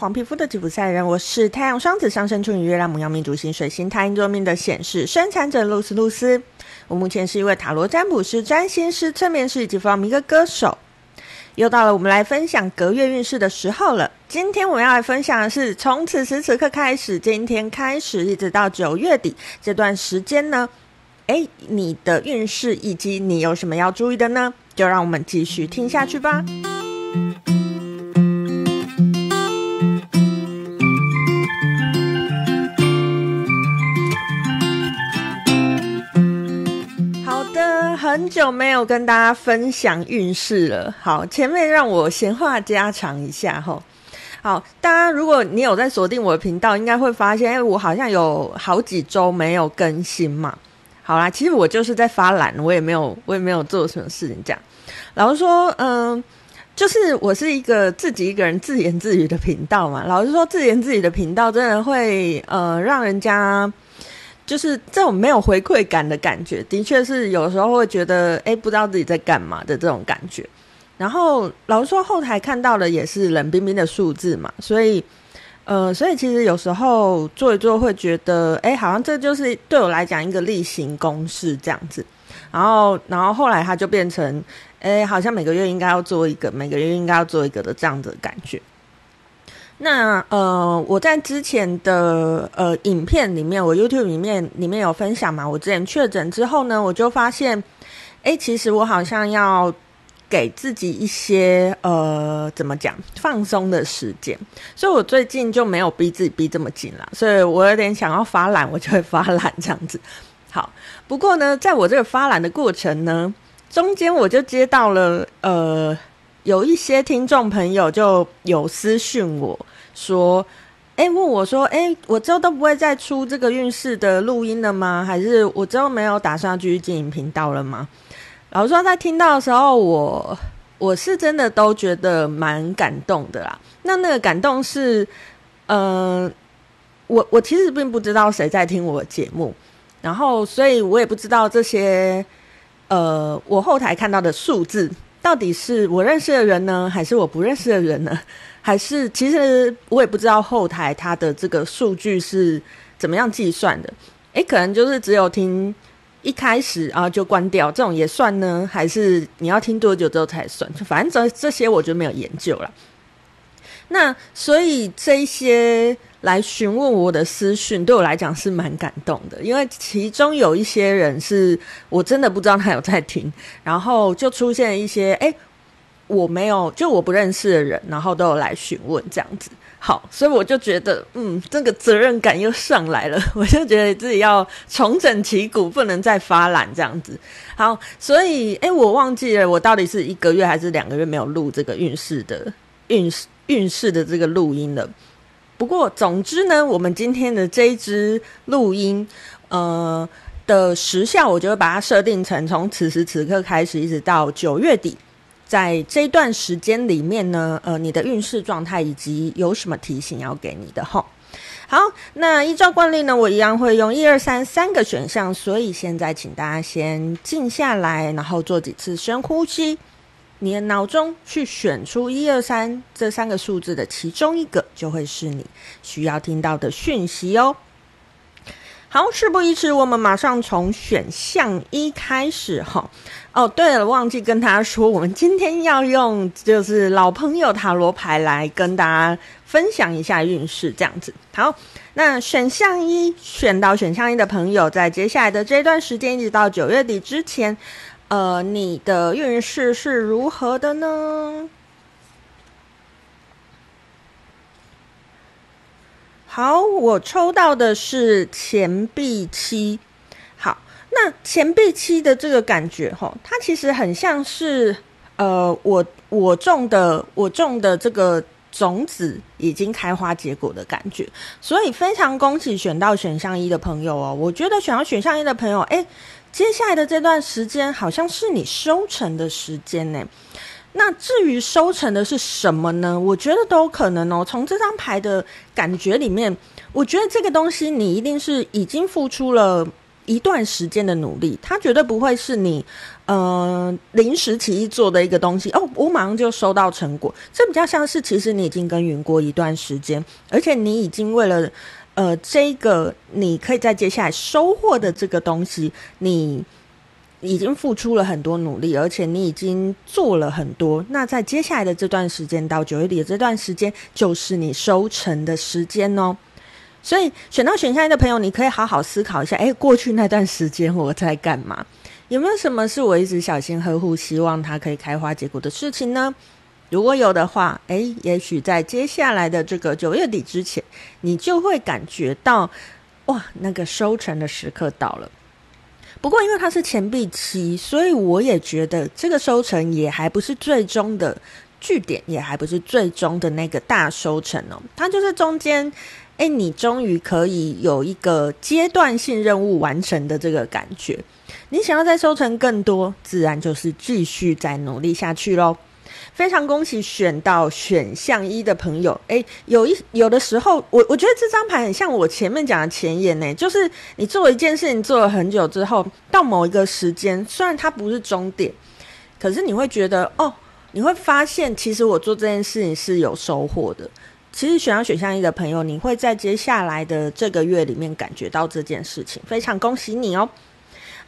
黄皮肤的吉普赛人，我是太阳双子上升处女月亮母羊命主星水星太阴座命的显示生产者露丝露丝。我目前是一位塔罗占卜师、占星师、催眠师以及放一个歌手。又到了我们来分享隔月运势的时候了。今天我们要来分享的是从此时此刻开始，今天开始一直到九月底这段时间呢，诶，你的运势以及你有什么要注意的呢？就让我们继续听下去吧。很久没有跟大家分享运势了，好，前面让我闲话家常一下哈。好，大家如果你有在锁定我的频道，应该会发现，哎，我好像有好几周没有更新嘛。好啦，其实我就是在发懒，我也没有，我也没有做什么事情这样。老实说，嗯，就是我是一个自己一个人自言自语的频道嘛。老实说，自言自语的频道真的会，呃，让人家。就是这种没有回馈感的感觉，的确是有时候会觉得，哎，不知道自己在干嘛的这种感觉。然后老实说，后台看到的也是冷冰冰的数字嘛，所以，呃，所以其实有时候做一做会觉得，哎，好像这就是对我来讲一个例行公事这样子。然后，然后后来它就变成，哎，好像每个月应该要做一个，每个月应该要做一个的这样子的感觉。那呃，我在之前的呃影片里面，我 YouTube 里面里面有分享嘛。我之前确诊之后呢，我就发现，哎，其实我好像要给自己一些呃怎么讲放松的时间，所以我最近就没有逼自己逼这么紧了。所以我有点想要发懒，我就会发懒这样子。好，不过呢，在我这个发懒的过程呢，中间我就接到了呃有一些听众朋友就有私讯我。说，哎，问我说，哎，我之后都不会再出这个运势的录音了吗？还是我之后没有打算继续经营频道了吗？老实说，在听到的时候，我我是真的都觉得蛮感动的啦。那那个感动是，嗯、我我其实并不知道谁在听我节目，然后，所以我也不知道这些，呃，我后台看到的数字到底是我认识的人呢，还是我不认识的人呢？还是其实我也不知道后台它的这个数据是怎么样计算的，诶，可能就是只有听一开始啊就关掉这种也算呢？还是你要听多久之后才算？就反正这这些我就没有研究了。那所以这一些来询问我的私讯，对我来讲是蛮感动的，因为其中有一些人是我真的不知道他有在听，然后就出现一些诶。我没有，就我不认识的人，然后都有来询问这样子。好，所以我就觉得，嗯，这个责任感又上来了。我就觉得自己要重整旗鼓，不能再发懒这样子。好，所以，诶，我忘记了，我到底是一个月还是两个月没有录这个运势的运势运势的这个录音了。不过，总之呢，我们今天的这一支录音，呃的时效，我就会把它设定成从此时此刻开始，一直到九月底。在这段时间里面呢，呃，你的运势状态以及有什么提醒要给你的齁？好，那依照惯例呢，我一样会用一二三三个选项，所以现在请大家先静下来，然后做几次深呼吸，你的脑中去选出一二三这三个数字的其中一个，就会是你需要听到的讯息哦。好，事不宜迟，我们马上从选项一开始哈。哦，对了，忘记跟大家说，我们今天要用就是老朋友塔罗牌来跟大家分享一下运势，这样子。好，那选项一选到选项一的朋友，在接下来的这段时间，一直到九月底之前，呃，你的运势是如何的呢？好，我抽到的是钱币七。好，那钱币七的这个感觉，齁，它其实很像是，呃，我我种的我种的这个种子已经开花结果的感觉。所以非常恭喜选到选项一的朋友哦。我觉得选到选项一的朋友，诶，接下来的这段时间好像是你收成的时间呢。那至于收成的是什么呢？我觉得都有可能哦。从这张牌的感觉里面，我觉得这个东西你一定是已经付出了一段时间的努力，它绝对不会是你呃临时起意做的一个东西哦，我马上就收到成果。这比较像是，其实你已经耕耘过一段时间，而且你已经为了呃这个你可以在接下来收获的这个东西，你已经付出了很多努力，而且你已经做了很多。那在接下来的这段时间到九月底的这段时间，就是你收成的时间哦。所以选到选项一的朋友，你可以好好思考一下，诶，过去那段时间我在干嘛？有没有什么是我一直小心呵护，希望它可以开花结果的事情呢？如果有的话，诶，也许在接下来的这个九月底之前，你就会感觉到，哇，那个收成的时刻到了。不过因为它是前币期，所以我也觉得这个收成也还不是最终的据点，也还不是最终的那个大收成哦，它就是中间。哎，你终于可以有一个阶段性任务完成的这个感觉。你想要再收成更多，自然就是继续再努力下去喽。非常恭喜选到选项一的朋友。哎，有一有的时候，我我觉得这张牌很像我前面讲的前言呢，就是你做一件事情做了很久之后，到某一个时间，虽然它不是终点，可是你会觉得哦，你会发现其实我做这件事情是有收获的。其实选到选项一的朋友，你会在接下来的这个月里面感觉到这件事情，非常恭喜你哦。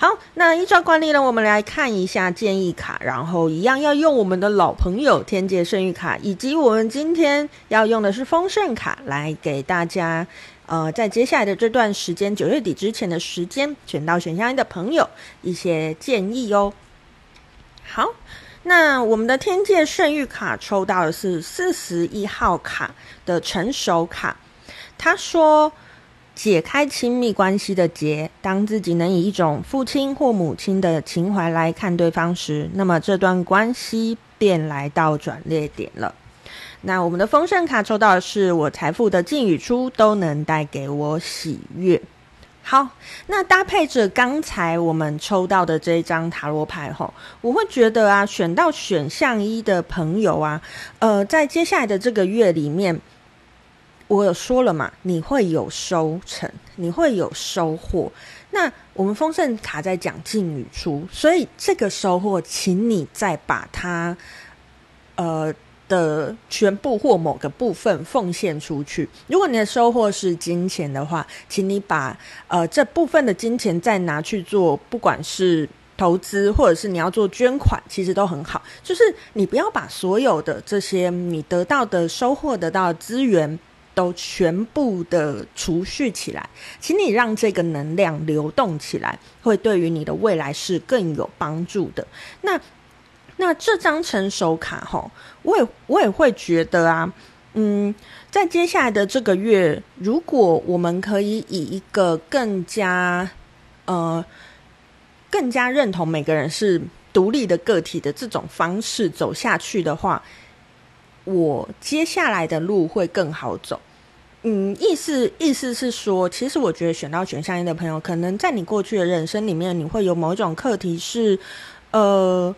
好，那依照惯例呢，我们来看一下建议卡，然后一样要用我们的老朋友天界圣域卡，以及我们今天要用的是丰盛卡，来给大家呃，在接下来的这段时间，九月底之前的时间，选到选项一的朋友一些建议哦。好。那我们的天界圣域卡抽到的是四十一号卡的成熟卡，他说：解开亲密关系的结，当自己能以一种父亲或母亲的情怀来看对方时，那么这段关系便来到转捩点了。那我们的丰盛卡抽到的是：我财富的进与出都能带给我喜悦。好，那搭配着刚才我们抽到的这一张塔罗牌吼，我会觉得啊，选到选项一的朋友啊，呃，在接下来的这个月里面，我有说了嘛，你会有收成，你会有收获。那我们丰盛卡在讲进与出，所以这个收获，请你再把它，呃。的全部或某个部分奉献出去。如果你的收获是金钱的话，请你把呃这部分的金钱再拿去做，不管是投资或者是你要做捐款，其实都很好。就是你不要把所有的这些你得到的收获、得到资源都全部的储蓄起来，请你让这个能量流动起来，会对于你的未来是更有帮助的。那。那这张成熟卡哈，我也我也会觉得啊，嗯，在接下来的这个月，如果我们可以以一个更加呃更加认同每个人是独立的个体的这种方式走下去的话，我接下来的路会更好走。嗯，意思意思是说，其实我觉得选到选项一的朋友，可能在你过去的人生里面，你会有某一种课题是呃。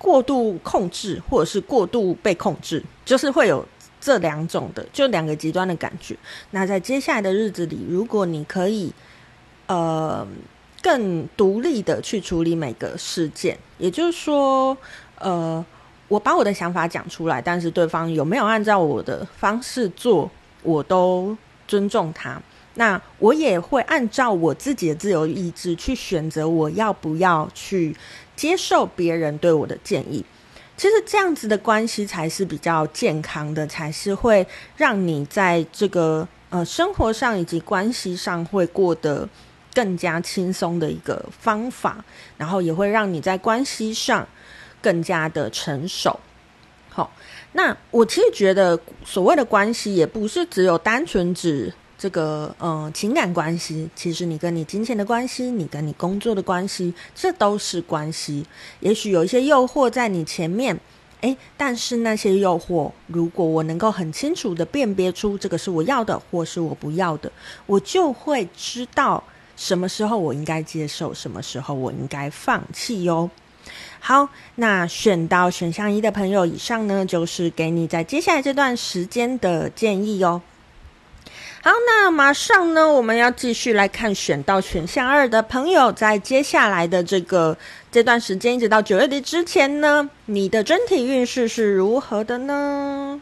过度控制，或者是过度被控制，就是会有这两种的，就两个极端的感觉。那在接下来的日子里，如果你可以，呃，更独立的去处理每个事件，也就是说，呃，我把我的想法讲出来，但是对方有没有按照我的方式做，我都尊重他。那我也会按照我自己的自由意志去选择，我要不要去。接受别人对我的建议，其实这样子的关系才是比较健康的，才是会让你在这个呃生活上以及关系上会过得更加轻松的一个方法，然后也会让你在关系上更加的成熟。好，那我其实觉得所谓的关系也不是只有单纯指。这个嗯，情感关系，其实你跟你金钱的关系，你跟你工作的关系，这都是关系。也许有一些诱惑在你前面，诶，但是那些诱惑，如果我能够很清楚的辨别出这个是我要的，或是我不要的，我就会知道什么时候我应该接受，什么时候我应该放弃哟。好，那选到选项一的朋友，以上呢就是给你在接下来这段时间的建议哦。好，那马上呢，我们要继续来看选到选项二的朋友，在接下来的这个这段时间，一直到九月底之前呢，你的整体运势是如何的呢？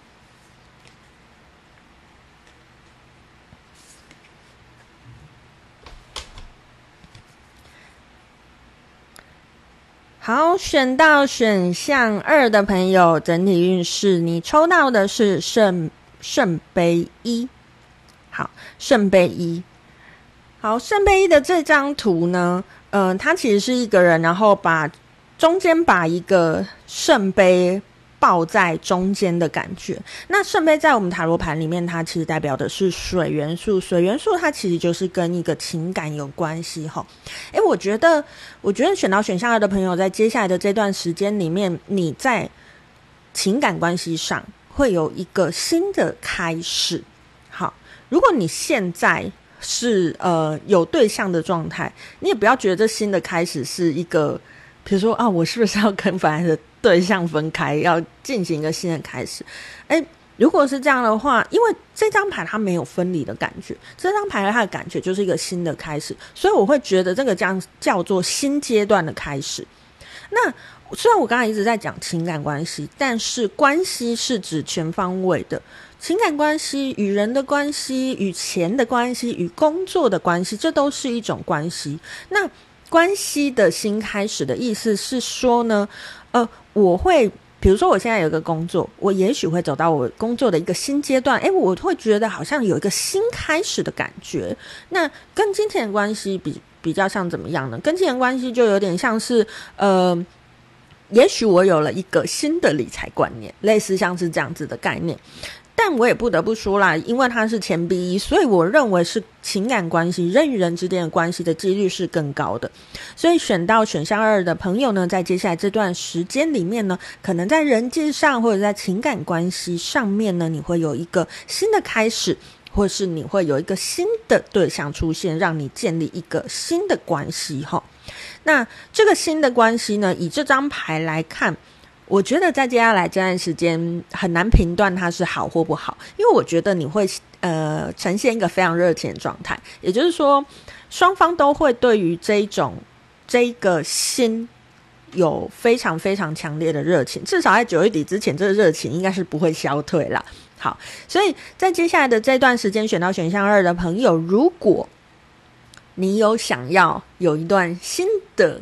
好，选到选项二的朋友，整体运势你抽到的是圣圣杯一。好，圣杯一。好，圣杯一的这张图呢，嗯、它其实是一个人，然后把中间把一个圣杯。抱在中间的感觉。那圣杯在我们塔罗盘里面，它其实代表的是水元素。水元素它其实就是跟一个情感有关系哈。诶，我觉得，我觉得选到选项二的朋友，在接下来的这段时间里面，你在情感关系上会有一个新的开始。好，如果你现在是呃有对象的状态，你也不要觉得这新的开始是一个，比如说啊，我是不是要跟本来的对象分开，要进行一个新的开始。诶，如果是这样的话，因为这张牌它没有分离的感觉，这张牌它的感觉就是一个新的开始，所以我会觉得这个将叫做新阶段的开始。那虽然我刚才一直在讲情感关系，但是关系是指全方位的，情感关系与人的关系、与钱的关系、与工作的关系，这都是一种关系。那关系的新开始的意思是说呢，呃。我会，比如说，我现在有一个工作，我也许会走到我工作的一个新阶段，诶，我会觉得好像有一个新开始的感觉。那跟金钱关系比比较像怎么样呢？跟金钱关系就有点像是，呃，也许我有了一个新的理财观念，类似像是这样子的概念。但我也不得不说啦，因为他是钱币一，所以我认为是情感关系，人与人之间的关系的几率是更高的。所以选到选项二的朋友呢，在接下来这段时间里面呢，可能在人际上或者在情感关系上面呢，你会有一个新的开始，或是你会有一个新的对象出现，让你建立一个新的关系。哈，那这个新的关系呢，以这张牌来看。我觉得在接下来这段时间很难评断它是好或不好，因为我觉得你会呃呈现一个非常热情的状态，也就是说双方都会对于这一种这个心有非常非常强烈的热情，至少在九月底之前，这个热情应该是不会消退啦。好，所以在接下来的这段时间，选到选项二的朋友，如果你有想要有一段新的。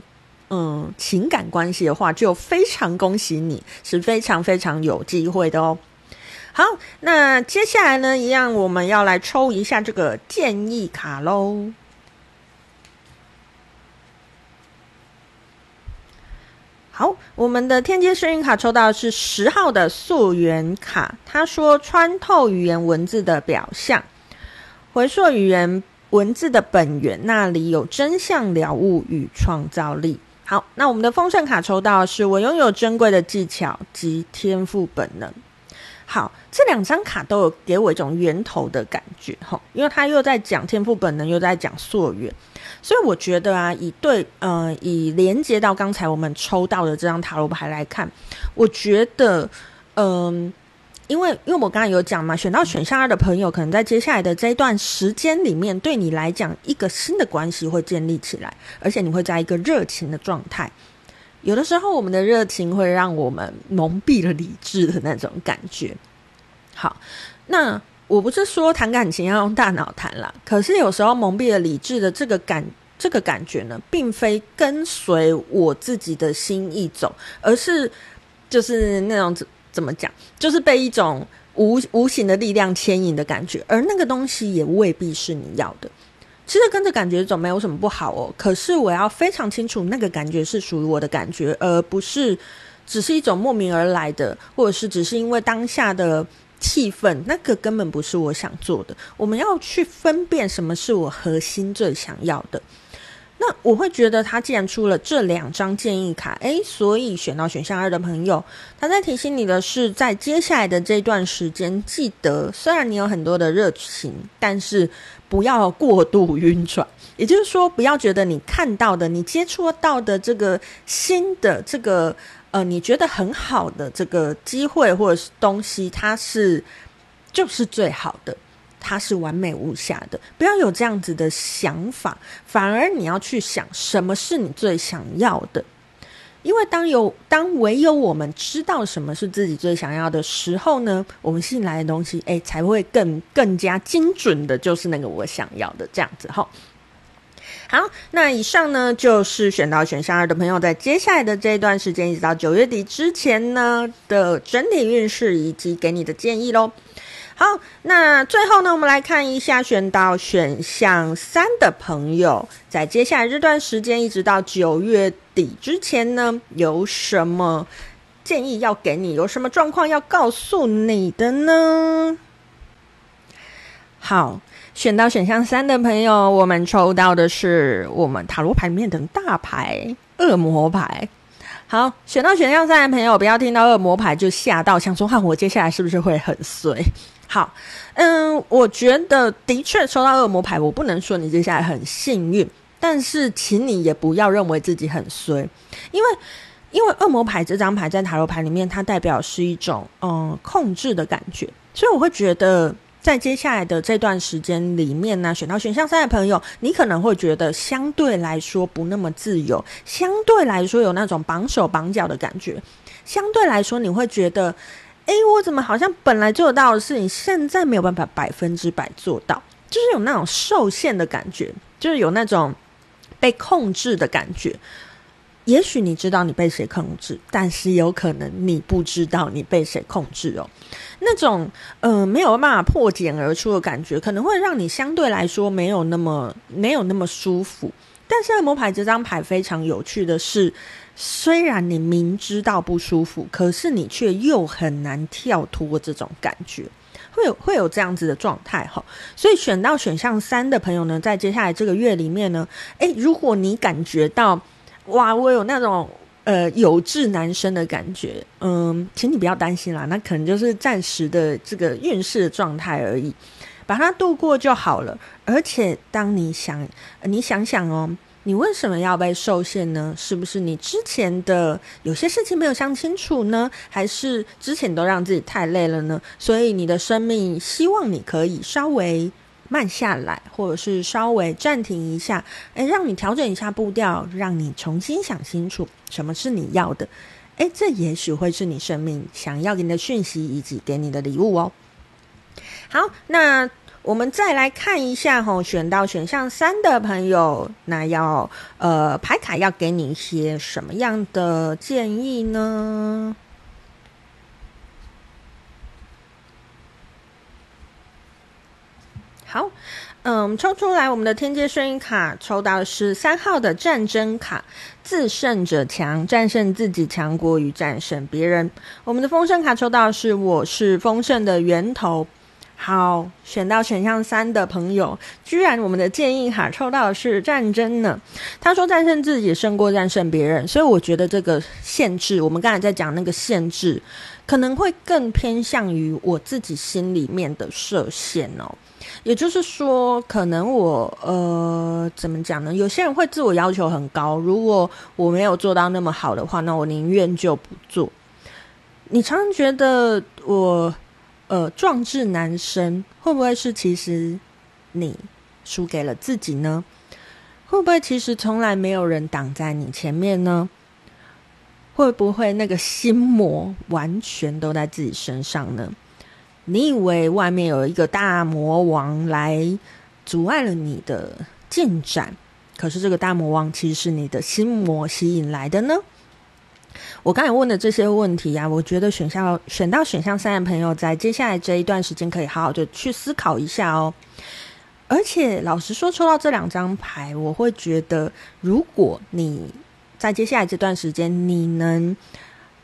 嗯，情感关系的话，就非常恭喜你，是非常非常有机会的哦。好，那接下来呢，一样我们要来抽一下这个建议卡喽。好，我们的天阶幸运卡抽到的是十号的溯源卡，他说穿透语言文字的表象，回溯语言文字的本源，那里有真相了悟与创造力。好，那我们的丰盛卡抽到的是我拥有珍贵的技巧及天赋本能。好，这两张卡都有给我一种源头的感觉，哈，因为他又在讲天赋本能，又在讲溯源，所以我觉得啊，以对，呃，以连接到刚才我们抽到的这张塔罗牌来看，我觉得，嗯、因为，因为我刚才有讲嘛，选到选项二的朋友，可能在接下来的这一段时间里面，对你来讲，一个新的关系会建立起来，而且你会在一个热情的状态。有的时候，我们的热情会让我们蒙蔽了理智的那种感觉。好，那我不是说谈感情要用大脑谈啦，可是有时候蒙蔽了理智的这个感，这个感觉呢，并非跟随我自己的心意走，而是就是那种。怎么讲？就是被一种无无形的力量牵引的感觉，而那个东西也未必是你要的。其实跟着感觉走没有什么不好哦。可是我要非常清楚，那个感觉是属于我的感觉，而不是只是一种莫名而来的，或者是只是因为当下的气氛，那个根本不是我想做的。我们要去分辨什么是我核心最想要的。那我会觉得，他既然出了这两张建议卡，诶，所以选到选项二的朋友，他在提醒你的是，在接下来的这段时间，记得虽然你有很多的热情，但是不要过度晕船。也就是说，不要觉得你看到的、你接触到的这个新的这个呃，你觉得很好的这个机会或者是东西，它是就是最好的。它是完美无瑕的，不要有这样子的想法，反而你要去想什么是你最想要的。因为当有当唯有我们知道什么是自己最想要的时候呢，我们吸引来的东西，哎，才会更更加精准的，就是那个我想要的这样子哈。好，那以上呢就是选到选项二的朋友，在接下来的这一段时间，一直到九月底之前呢的整体运势以及给你的建议喽。好，那最后呢，我们来看一下选到选项三的朋友，在接下来这段时间，一直到九月底之前呢，有什么建议要给你？有什么状况要告诉你的呢？好，选到选项三的朋友，我们抽到的是我们塔罗牌里面的大牌——恶魔牌。好，选到选项三的朋友，不要听到恶魔牌就吓到，想说：“哈，我接下来是不是会很碎？”好，嗯，我觉得的确收到恶魔牌，我不能说你接下来很幸运，但是请你也不要认为自己很衰，因为因为恶魔牌这张牌在塔罗牌里面，它代表是一种嗯控制的感觉，所以我会觉得在接下来的这段时间里面呢，选到选项三的朋友，你可能会觉得相对来说不那么自由，相对来说有那种绑手绑脚的感觉，相对来说你会觉得。哎，我怎么好像本来做到的事情，现在没有办法百分之百做到，就是有那种受限的感觉，就是有那种被控制的感觉。也许你知道你被谁控制，但是有可能你不知道你被谁控制哦。那种呃没有办法破茧而出的感觉，可能会让你相对来说没有那么没有那么舒服。但是恶魔牌这张牌非常有趣的是。虽然你明知道不舒服，可是你却又很难跳脱这种感觉，会有会有这样子的状态哈。所以选到选项三的朋友呢，在接下来这个月里面呢，诶，如果你感觉到哇，我有那种呃有志男生的感觉，嗯，请你不要担心啦，那可能就是暂时的这个运势的状态而已，把它度过就好了。而且当你想，你想想哦。你为什么要被受限呢？是不是你之前的有些事情没有想清楚呢？还是之前都让自己太累了呢？所以你的生命希望你可以稍微慢下来，或者是稍微暂停一下，诶，让你调整一下步调，让你重新想清楚什么是你要的。诶，这也许会是你生命想要给你的讯息，以及给你的礼物哦。好，那。我们再来看一下哦，选到选项三的朋友，那要呃牌卡要给你一些什么样的建议呢？好，嗯，抽出来我们的天界圣諭卡，抽到的是三号的战争卡，自胜者强，战胜自己强过于战胜别人。我们的丰盛卡抽到是我是丰盛的源头。好，选到选项三的朋友，居然我们的建议卡抽到的是战争呢。他说战胜自己胜过战胜别人，所以我觉得这个限制，我们刚才在讲那个限制，可能会更偏向于我自己心里面的设限哦。也就是说，可能我呃怎么讲呢？有些人会自我要求很高，如果我没有做到那么好的话，那我宁愿就不做。你常常觉得我。呃，壮志难伸，会不会是其实你输给了自己呢？会不会其实从来没有人挡在你前面呢？会不会那个心魔完全都在自己身上呢？你以为外面有一个大魔王来阻碍了你的进展，可是这个大魔王其实是你的心魔吸引来的呢？我刚才问的这些问题啊，我觉得选项选到选项三的朋友，在接下来这一段时间可以好好的去思考一下哦。而且老实说，抽到这两张牌，我会觉得，如果你在接下来这段时间，你能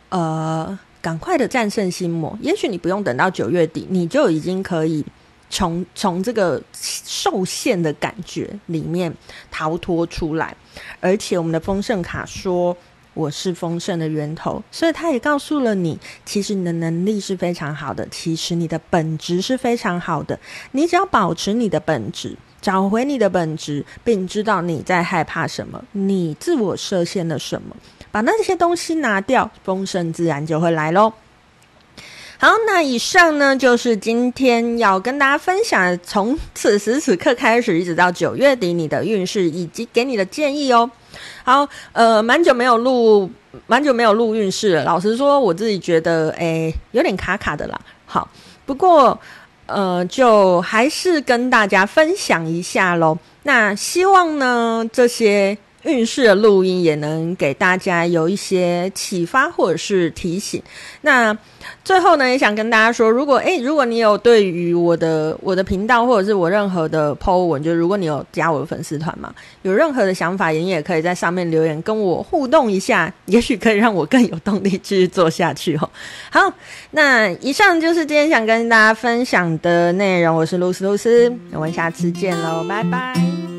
呃赶快的战胜心魔，也许你不用等到九月底，你就已经可以从从这个受限的感觉里面逃脱出来。而且我们的丰盛卡说。我是丰盛的源头，所以他也告诉了你，其实你的能力是非常好的，其实你的本质是非常好的。你只要保持你的本质，找回你的本质，并知道你在害怕什么，你自我设限了什么，把那些东西拿掉，丰盛自然就会来喽。好，那以上呢就是今天要跟大家分享，从此时此刻开始，一直到九月底你的运势以及给你的建议哦。好，呃，蛮久没有录，蛮久没有录运势了。老实说，我自己觉得，诶，有点卡卡的啦。好，不过，呃，就还是跟大家分享一下喽。那希望呢，这些。运势的录音也能给大家有一些启发或者是提醒。那最后呢，也想跟大家说，如果诶，如果你有对于我的我的频道或者是我任何的 po 文，就如果你有加我的粉丝团嘛，有任何的想法，你也可以在上面留言跟我互动一下，也许可以让我更有动力继续做下去哦。好，那以上就是今天想跟大家分享的内容。我是露丝露丝，我们下次见喽，拜拜。